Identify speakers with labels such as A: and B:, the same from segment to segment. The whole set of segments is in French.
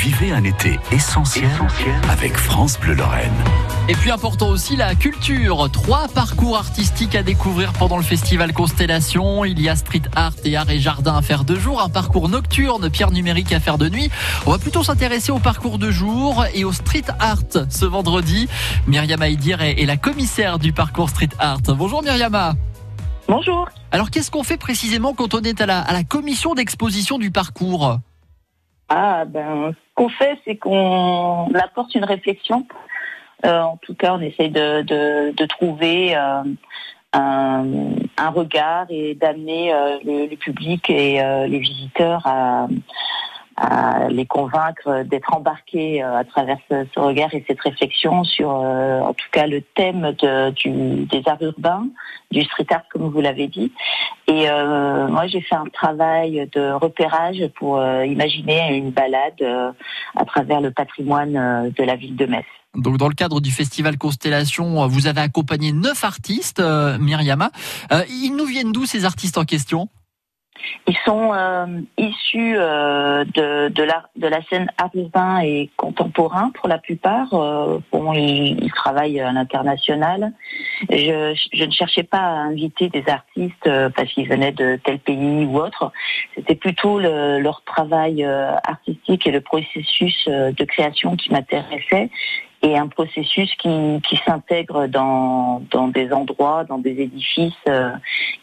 A: Vivez un été essentiel, avec France Bleu Lorraine.
B: Et puis important aussi la culture. Trois parcours artistiques à découvrir pendant le festival Constellation. Il y a street art et art et jardin à faire de jour, un parcours nocturne, pierre numérique à faire de nuit. On va plutôt s'intéresser au parcours de jour et au street art ce vendredi. Myriam Aïdir est, est la commissaire du parcours street art. Bonjour Myriama.
C: Bonjour.
B: Alors qu'est-ce qu'on fait précisément quand on est à la, à la commission d'exposition du parcours?
C: Ah ben, ce qu'on fait, c'est qu'on apporte une réflexion. Euh, en tout cas, on essaye de, trouver euh, un, regard et d'amener euh, le, public et les visiteurs à, à les convaincre d'être embarqués euh, à travers ce, regard et cette réflexion sur, euh, en tout cas, le thème des arts urbains, du street art, comme vous l'avez dit. Et euh, moi, j'ai fait un travail de repérage pour imaginer une balade à travers le patrimoine de la ville de Metz.
B: Donc, dans le cadre du festival Constellation, vous avez accompagné neuf artistes, Myriama. Ils nous viennent d'où ces artistes en question?
C: Ils sont euh, issus euh, de, la, scène art urbain et contemporain pour la plupart. Euh, ils, travaillent à l'international. Je, ne cherchais pas à inviter des artistes parce qu'ils venaient de tel pays ou autre. C'était plutôt le, leur travail artistique et le processus de création qui m'intéressait et un processus qui, qui s'intègre dans, dans des endroits, dans des édifices euh,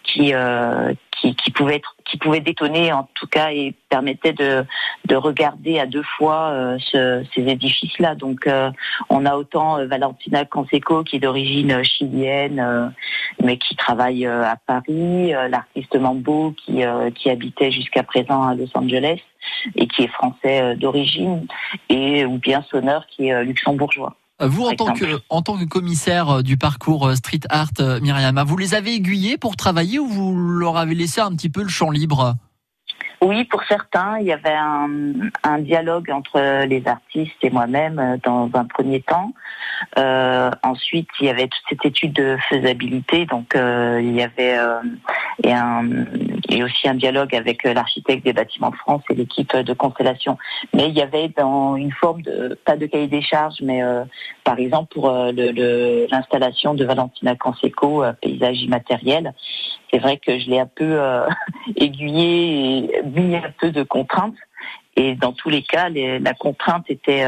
C: qui, euh, qui, qui pouvaient être, qui pouvaient détonner en tout cas et permettaient de, de regarder à deux fois euh, ce, ces édifices-là. Donc euh, on a autant euh, Valentina Canseco qui est d'origine chilienne euh, mais qui travaille à Paris, l'artiste Mambo qui, qui habitait jusqu'à présent à Los Angeles et qui est français d'origine, et ou bien Sonneur qui est luxembourgeois.
B: Vous, en tant, que, en tant que commissaire du parcours Street Art, Myriam, vous les avez aiguillés pour travailler ou vous leur avez laissé un petit peu le champ libre?
C: Oui, pour certains, il y avait un, un dialogue entre les artistes et moi-même dans un premier temps. Euh, ensuite, il y avait toute cette étude de faisabilité, donc euh, il y avait euh, et, un, et aussi un dialogue avec l'architecte des bâtiments de France et l'équipe de Constellation. Mais il y avait dans une forme de pas de cahier des charges, mais euh, par exemple pour l'installation de Valentina Canseco, paysage immatériel. C'est vrai que je l'ai un peu aiguillé et mis un peu de contraintes. Et dans tous les cas, la contrainte était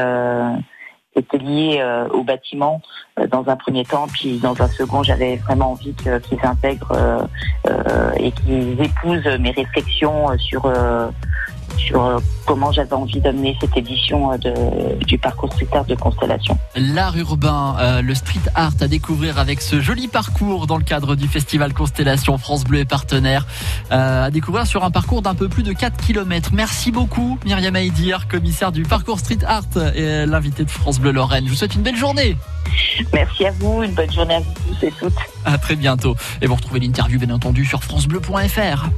C: euh, était liée euh, au bâtiment euh, dans un premier temps, puis dans un second, j'avais vraiment envie qu'ils intègrent et qu'ils épousent mes réflexions sur sur comment j'avais envie d'amener cette édition de, du parcours street art de Constellation.
B: L'art urbain, euh, le street art à découvrir avec ce joli parcours dans le cadre du festival Constellation France Bleu et partenaires, euh, à découvrir sur un parcours d'un peu plus de 4 km. Merci beaucoup Myriam Aïdir, commissaire du parcours street art et l'invité de France Bleu Lorraine. Je vous souhaite une belle journée.
C: Merci à vous, une bonne journée à vous tous et toutes.
B: À très bientôt. Et vous retrouvez l'interview bien entendu sur francebleu.fr.